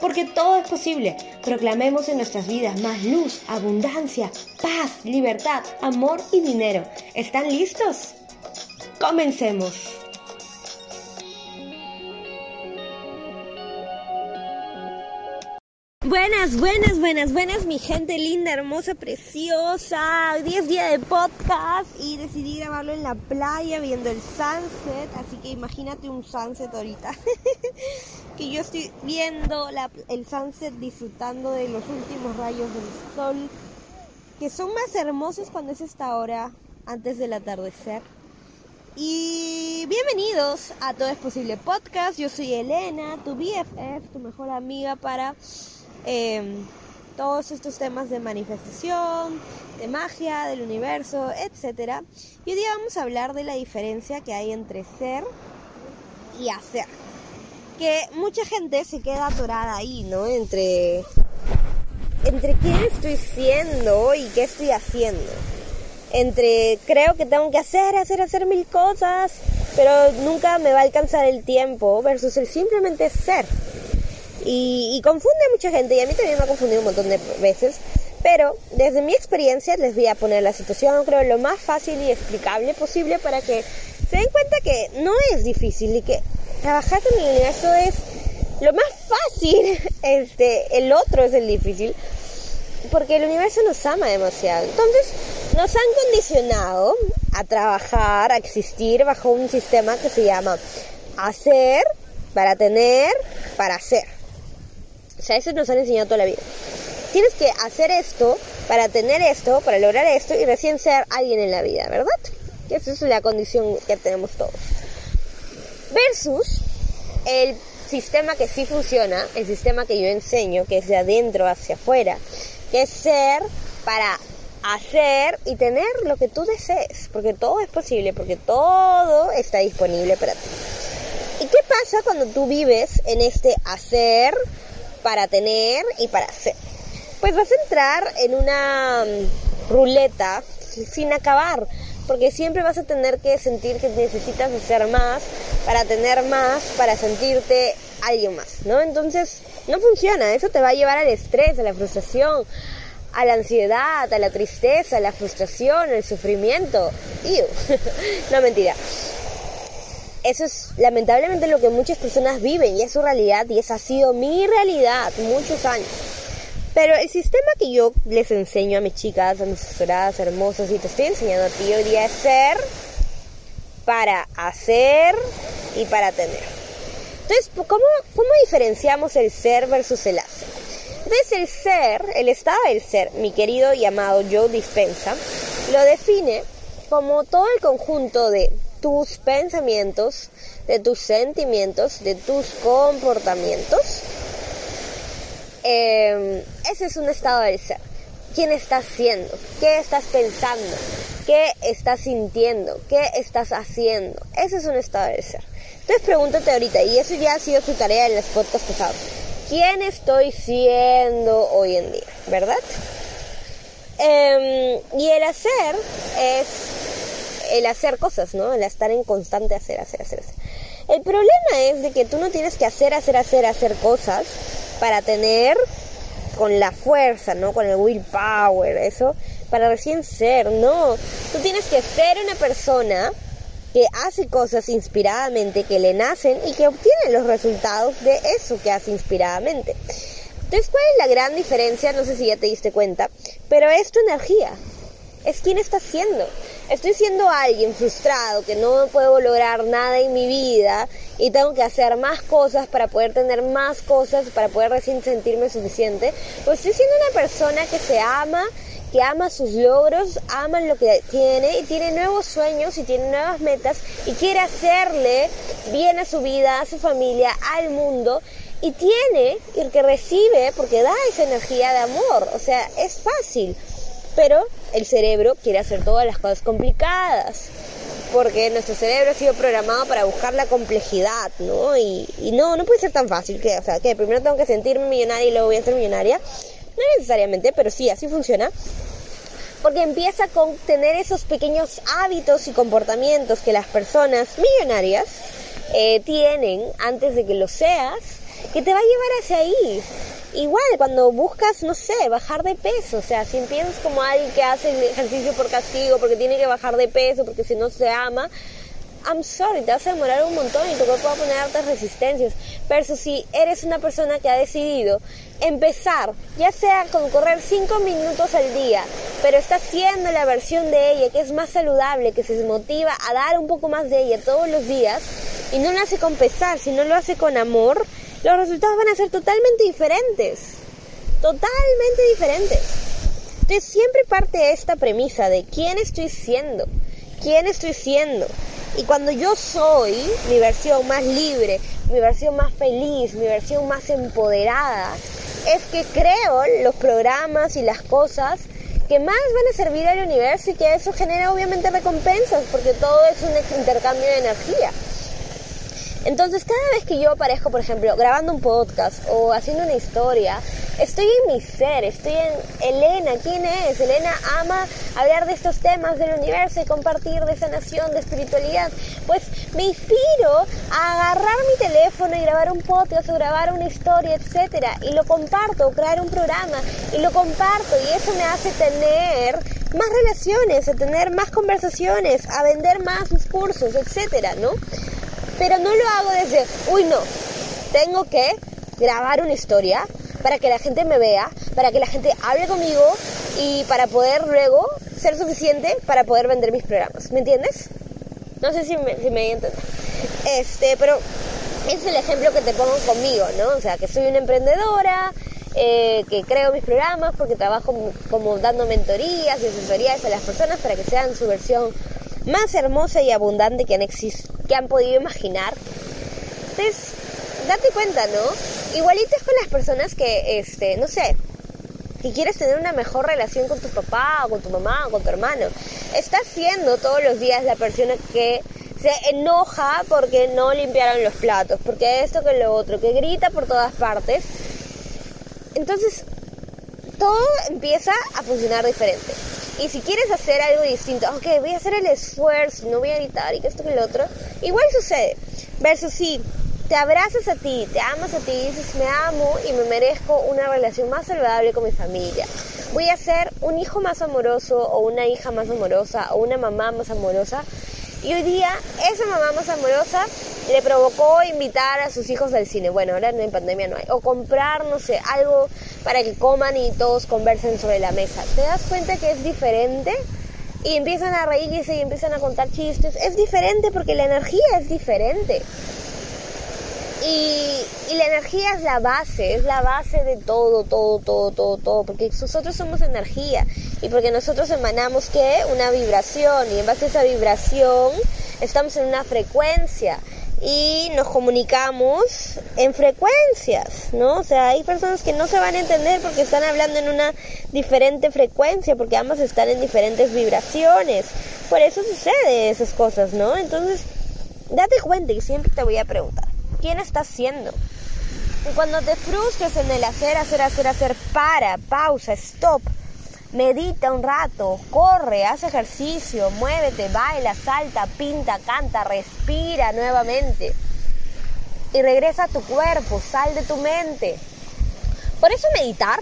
Porque todo es posible. Proclamemos en nuestras vidas más luz, abundancia, paz, libertad, amor y dinero. ¿Están listos? Comencemos. Buenas, buenas, buenas, buenas, mi gente linda, hermosa, preciosa. Hoy día es día de podcast y decidí grabarlo en la playa viendo el sunset. Así que imagínate un sunset ahorita. que yo estoy viendo el sunset disfrutando de los últimos rayos del sol. Que son más hermosos cuando es esta hora antes del atardecer. Y bienvenidos a Todo es Posible Podcast. Yo soy Elena, tu BFF, tu mejor amiga para Em, todos estos temas de manifestación, de magia, del universo, etc. Y hoy día vamos a hablar de la diferencia que hay entre ser y hacer. Que mucha gente se queda atorada ahí, ¿no? Entre, entre quién estoy siendo y qué estoy haciendo. Entre creo que tengo que hacer, hacer, hacer mil cosas, pero nunca me va a alcanzar el tiempo versus el simplemente ser. Y, confunde a mucha gente y a mí también me ha confundido un montón de veces. Pero desde mi experiencia les voy a poner la situación, creo, lo más fácil y explicable posible para que se den cuenta que no es difícil y que trabajar con el universo es lo más fácil. Este, el otro es el difícil. Porque el universo nos ama demasiado. Entonces, nos han condicionado a trabajar, a existir bajo un sistema que se llama hacer para tener, para hacer. Sea, eso nos han enseñado toda la vida. Tienes que hacer esto para tener esto, para lograr esto y recién ser alguien en la vida, ¿verdad? Esa es la condición que tenemos todos. Versus el sistema que sí funciona, el sistema que yo enseño, que es de adentro hacia afuera, que es ser para hacer y tener lo que tú desees, porque todo es posible, porque todo está disponible para ti. ¿Y qué pasa cuando tú vives en este hacer para tener y para hacer. Pues vas a entrar en una mm, ruleta sin acabar, porque siempre vas a tener que sentir que necesitas hacer más para tener más, para sentirte alguien más, ¿no? Entonces, no funciona, eso te va a llevar al estrés, a la frustración, a la ansiedad, a la tristeza, a la frustración, al sufrimiento. no mentira. Eso es lamentablemente lo que muchas personas viven y es su realidad y esa ha sido mi realidad muchos años. Pero el sistema que yo les enseño a mis chicas, a mis asesoradas hermosas y te estoy enseñando a ti hoy día es ser para hacer y para tener. Entonces, ¿cómo, cómo diferenciamos el ser versus el hacer? Entonces, el ser, el estado del ser, mi querido y amado Joe Dispensa, lo define como todo el conjunto de tus pensamientos, de tus sentimientos, de tus comportamientos. Em, ese es un estado del ser. ¿Quién estás siendo? ¿Qué estás pensando? ¿Qué estás sintiendo? ¿Qué estás haciendo? Ese es un estado del ser. Entonces pregúntate ahorita, y eso ya ha sido tu tarea en los podcasts pasados. ¿Quién estoy siendo hoy en día? ¿Verdad? Em, y el hacer es el hacer cosas, ¿no? El estar en constante hacer, hacer, hacer, hacer. El problema es de que tú no tienes que hacer, hacer, hacer, hacer cosas para tener con la fuerza, ¿no? Con el willpower, eso, para recién ser, no. Tú tienes que ser una persona que hace cosas inspiradamente, que le nacen y que obtiene los resultados de eso que hace inspiradamente. Entonces, ¿cuál es la gran diferencia? No sé si ya te diste cuenta, pero es tu energía, es quién estás siendo estoy siendo alguien frustrado que no puedo lograr nada en mi vida y tengo que hacer más cosas para poder tener más cosas, para poder recién sentirme suficiente, pues estoy siendo una persona que se ama, que ama sus logros, ama lo que tiene y tiene nuevos sueños y tiene nuevas metas y quiere hacerle bien a su vida, a su familia, al mundo y tiene y que recibe porque da esa energía de amor, o sea, es fácil, pero el cerebro quiere hacer todas las cosas complicadas porque nuestro cerebro ha sido programado para buscar la complejidad, ¿no? Y, no, no puede ser tan fácil que, o sea, que primero tengo que sentirme millonaria y luego voy a ser millonaria. No necesariamente, pero sí, así funciona. Porque empieza con tener esos pequeños hábitos y comportamientos que las personas millonarias eh, tienen antes de que lo seas, que te va a llevar hacia ahí. Igual, cuando buscas, no sé, bajar de peso, o sea, si empiezas como alguien que hace ejercicio por castigo, porque tiene que bajar de peso, porque si no se ama, I'm sorry, te vas a demorar un montón y tu cuerpo va a poner altas resistencias. Pero si eres una persona que ha decidido empezar, ya sea con correr 5 minutos al día, pero está haciendo la versión de ella que es más saludable, que se motiva a dar un poco más de ella todos los días, y no lo hace con pesar, sino lo hace con amor, los resultados van a ser totalmente diferentes. Totalmente diferentes. Entonces siempre parte esta premisa de quién estoy siendo, quién estoy siendo. Y cuando yo soy mi versión más libre, mi versión más feliz, mi versión más empoderada, es que creo los programas y las cosas que más van a servir al universo y que eso genera obviamente recompensas, porque todo es un intercambio de energía. Entonces, cada vez que yo aparezco, por ejemplo, grabando un podcast o haciendo una historia, estoy en mi ser, estoy en Elena. ¿Quién es? Elena ama hablar de estos temas del universo y compartir de sanación, de espiritualidad. Pues me inspiro a agarrar mi teléfono y grabar un podcast o grabar una historia, etcétera, y lo comparto, o crear un programa y lo comparto y eso me hace tener más relaciones, a tener más conversaciones, a vender más mis cursos, etcétera, ¿no? Pero no lo hago desde, uy no, tengo que grabar una historia para que la gente me vea, para que la gente hable conmigo y para poder luego ser suficiente para poder vender mis programas. ¿Me entiendes? No sé si me, si me entender. Este, pero es el ejemplo que te pongo conmigo, ¿no? O sea, que soy una emprendedora, eh, que creo mis programas porque trabajo como dando mentorías y asesorías a las personas para que sean su versión más hermosa y abundante que han, que han podido imaginar. Entonces, date cuenta, ¿no? Igualito es con las personas que, este, no sé, que quieres tener una mejor relación con tu papá o con tu mamá o con tu hermano. Estás siendo todos los días la persona que se enoja porque no limpiaron los platos, porque esto que lo otro, que grita por todas partes. Entonces, todo empieza a funcionar diferente. Y si quieres hacer algo distinto, ok, voy a hacer el esfuerzo, no voy a gritar y que esto que lo otro, igual sucede. Versus si te abrazas a ti, te amas a ti y dices, me amo y me merezco una relación más saludable con mi familia. Voy a ser un hijo más amoroso o una hija más amorosa o una mamá más amorosa. Y hoy día esa mamá más amorosa le provocó invitar a sus hijos al cine. Bueno, ahora en pandemia no hay. O comprar, no sé, algo para que coman y todos conversen sobre la mesa. ¿Te das cuenta que es diferente? Y empiezan a reírse y empiezan a contar chistes. Es diferente porque la energía es diferente. Y, y, la energía es la base, es la base de todo, todo, todo, todo, todo, porque nosotros somos energía y porque nosotros emanamos que una vibración y en base a esa vibración estamos en una frecuencia y nos comunicamos en frecuencias, ¿no? O sea, hay personas que no se van a entender porque están hablando en una diferente frecuencia, porque ambas están en diferentes vibraciones. Por eso sucede esas cosas, ¿no? Entonces, date cuenta y siempre te voy a preguntar, ¿quién estás siendo? Y cuando te frustres en el hacer, hacer, hacer, hacer, para, pausa, stop Medita un rato, corre, haz ejercicio, muévete, baila, salta, pinta, canta, respira nuevamente. Y regresa a tu cuerpo, sal de tu mente. Por eso meditar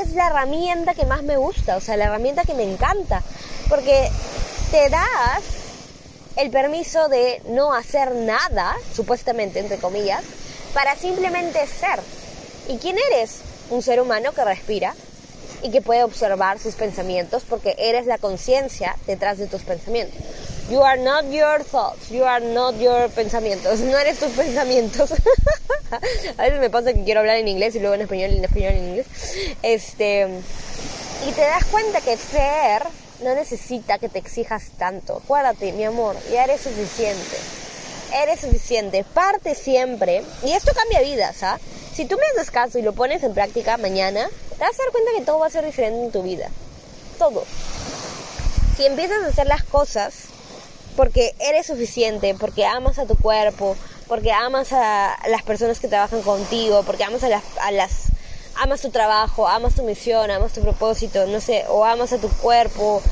es la herramienta que más me gusta, o sea, la herramienta que me encanta. Porque te das el permiso de no hacer nada, supuestamente, entre comillas, para simplemente ser. ¿Y quién eres? Un ser humano que respira, y que puede observar sus pensamientos porque eres la conciencia detrás de tus pensamientos. You are not your thoughts, you are not your pensamientos, no eres tus pensamientos. a veces me pasa que quiero hablar en inglés y luego en español en español en inglés. Este, y te das cuenta que ser no necesita que te exijas tanto. Acuérdate, mi amor, ya eres suficiente. Eres suficiente. Parte siempre. Y esto cambia vidas, ¿ah? Si tú me haces caso y lo pones en práctica mañana, te vas a dar cuenta que todo va a ser diferente en tu vida. Todo. Si empiezas a hacer las cosas porque eres suficiente, porque amas a tu cuerpo, porque amas a las personas que trabajan contigo, porque amas a las, a las amas tu trabajo, amas tu misión, amas tu propósito, no sé, o amas a tu cuerpo,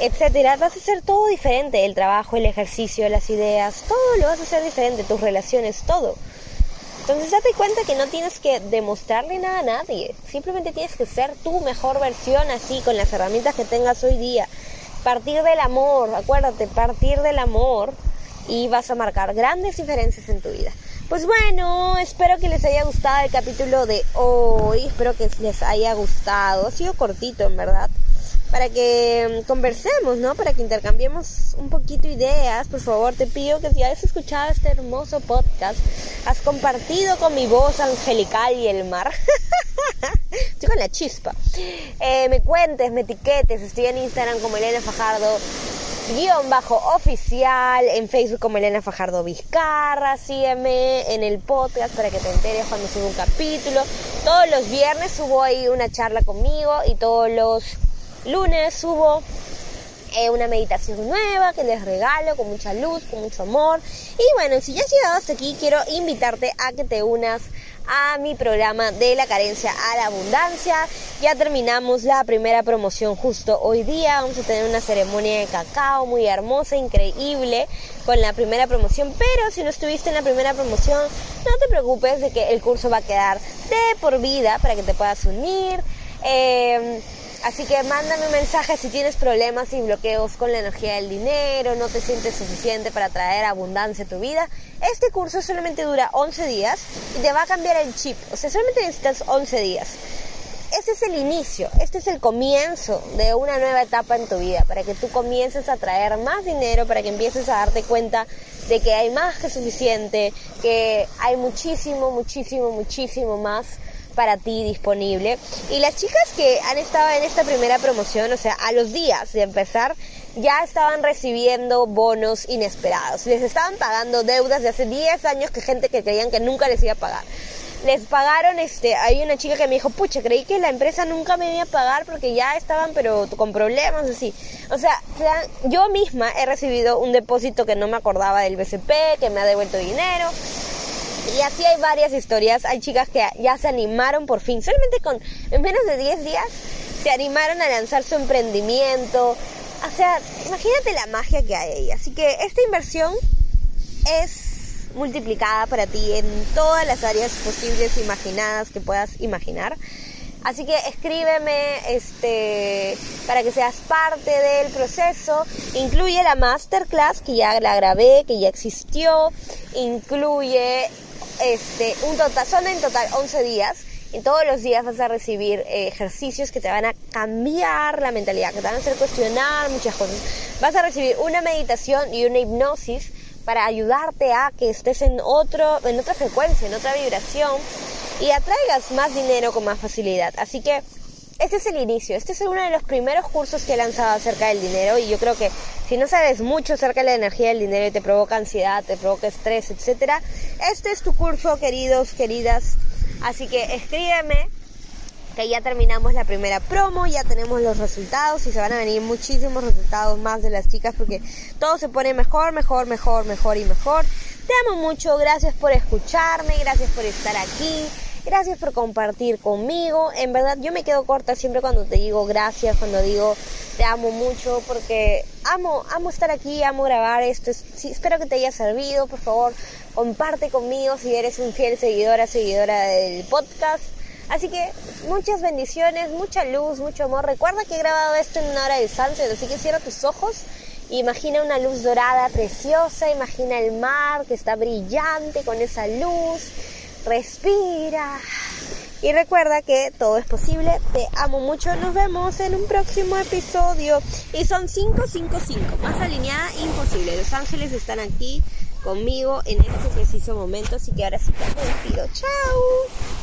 etcétera, vas a hacer todo diferente, el trabajo, el ejercicio, las ideas, todo lo vas a hacer diferente, tus relaciones, todo. Entonces date cuenta que no tienes que demostrarle nada a nadie, simplemente tienes que ser tu mejor versión así, con las herramientas que tengas hoy día. Partir del amor, acuérdate, partir del amor y vas a marcar grandes diferencias en tu vida. Pues bueno, espero que les haya gustado el capítulo de hoy. Espero que les haya gustado. Ha sido cortito, en verdad. Para que mm, conversemos, ¿no? Para que intercambiemos un poquito ideas. Por favor, te pido que si has escuchado este hermoso podcast, has compartido con mi voz angelical y el mar. Estoy con la chispa. Eh, me cuentes, me etiquetes. Estoy en Instagram como Elena Fajardo guion bajo oficial, en Facebook como Elena Fajardo Vizcarra, sígueme en el podcast para que te enteres cuando subo un capítulo. Todos los viernes subo ahí una charla conmigo y todos los lunes subo eh, una meditación nueva que les regalo con mucha luz, con mucho amor. Y bueno, si ya has llegado hasta aquí, quiero invitarte a que te unas a mi programa de la carencia a la abundancia. Ya terminamos la primera promoción justo hoy día. Vamos a tener una ceremonia de cacao muy hermosa, increíble con la primera promoción. Pero si no estuviste en la primera promoción, no te preocupes de que el curso va a quedar de por vida para que te puedas unir. Eh, Así que mándame un mensaje si tienes problemas y bloqueos con la energía del dinero, no te sientes suficiente para traer abundancia a tu vida. Este curso solamente dura 11 días y te va a cambiar el chip. O sea, solamente necesitas 11 días. Este es el inicio, este es el comienzo de una nueva etapa en tu vida, para que tú comiences a traer más dinero, para que empieces a darte cuenta de que hay más que suficiente, que hay muchísimo, muchísimo, muchísimo más para ti disponible. Y las chicas que han estado en esta primera promoción, o sea, a los días de empezar, ya estaban recibiendo bonos inesperados. Les estaban pagando deudas de hace 10 años que gente que creían que nunca les iba a pagar. Les pagaron, este, hay una chica que me dijo, pucha, creí que la empresa nunca me iba a pagar porque ya estaban, pero con problemas, así. O sea, yo misma he recibido un depósito que no me acordaba del BCP, que me ha devuelto dinero. Y así hay varias historias. Hay chicas que ya se animaron por fin, solamente con en menos de 10 días, se animaron a lanzar su emprendimiento. O sea, imagínate la magia que hay. Así que esta inversión es multiplicada para ti en todas las áreas posibles, imaginadas, que puedas imaginar. Así que escríbeme este, para que seas parte del proceso. Incluye la masterclass que ya la grabé, que ya existió. Incluye este, un total, son en total 11 días. Y todos los días vas a recibir eh, ejercicios que te van a cambiar la mentalidad, que te van a hacer cuestionar muchas cosas. Vas a recibir una meditación y una hipnosis para ayudarte a que estés en, otro, en otra frecuencia, en otra vibración y atraigas más dinero con más facilidad. Así que este es el inicio, este es uno de los primeros cursos que he lanzado acerca del dinero y yo creo que si no sabes mucho acerca de la energía del dinero y te provoca ansiedad, te provoca estrés, etcétera, este es tu curso, queridos, queridas. Así que escríbeme que ya terminamos la primera promo, ya tenemos los resultados y se van a venir muchísimos resultados más de las chicas porque todo se pone mejor, mejor, mejor, mejor y mejor. Te amo mucho, gracias por escucharme, gracias por estar aquí. Gracias por compartir conmigo. En verdad yo me quedo corta siempre cuando te digo gracias, cuando digo te amo mucho, porque amo, amo estar aquí, amo grabar esto. espero que te haya servido. Por favor, comparte conmigo si eres un fiel seguidora, seguidora del podcast. Así que muchas bendiciones, mucha luz, mucho amor. Recuerda que he grabado esto en una hora de sunset, así que cierra tus ojos. Imagina una luz dorada preciosa, imagina el mar que está brillante con esa luz respira. Y recuerda que todo es posible. Te amo mucho. Nos vemos en un próximo episodio. Y son 555. Más alineada, imposible. Los ángeles están aquí conmigo en este preciso momento. Así que ahora sí te despido. Chao.